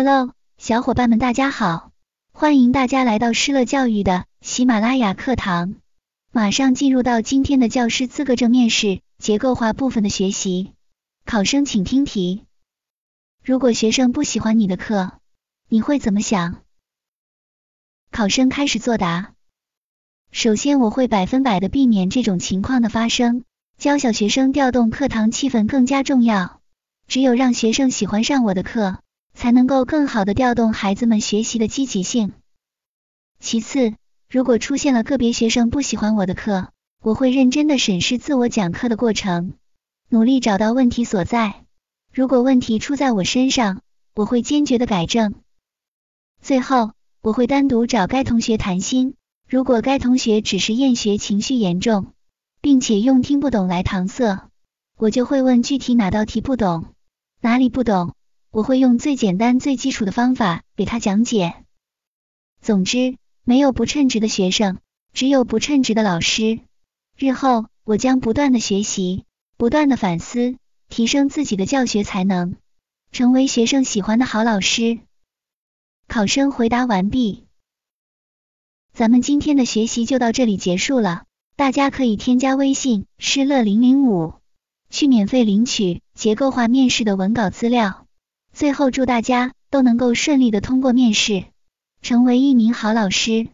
Hello，小伙伴们，大家好，欢迎大家来到施乐教育的喜马拉雅课堂。马上进入到今天的教师资格证面试结构化部分的学习。考生请听题：如果学生不喜欢你的课，你会怎么想？考生开始作答。首先，我会百分百的避免这种情况的发生。教小学生调动课堂气氛更加重要，只有让学生喜欢上我的课。才能够更好的调动孩子们学习的积极性。其次，如果出现了个别学生不喜欢我的课，我会认真的审视自我讲课的过程，努力找到问题所在。如果问题出在我身上，我会坚决的改正。最后，我会单独找该同学谈心。如果该同学只是厌学情绪严重，并且用听不懂来搪塞，我就会问具体哪道题不懂，哪里不懂。我会用最简单、最基础的方法给他讲解。总之，没有不称职的学生，只有不称职的老师。日后，我将不断的学习，不断的反思，提升自己的教学才能，成为学生喜欢的好老师。考生回答完毕。咱们今天的学习就到这里结束了。大家可以添加微信施乐零零五，去免费领取结构化面试的文稿资料。最后，祝大家都能够顺利的通过面试，成为一名好老师。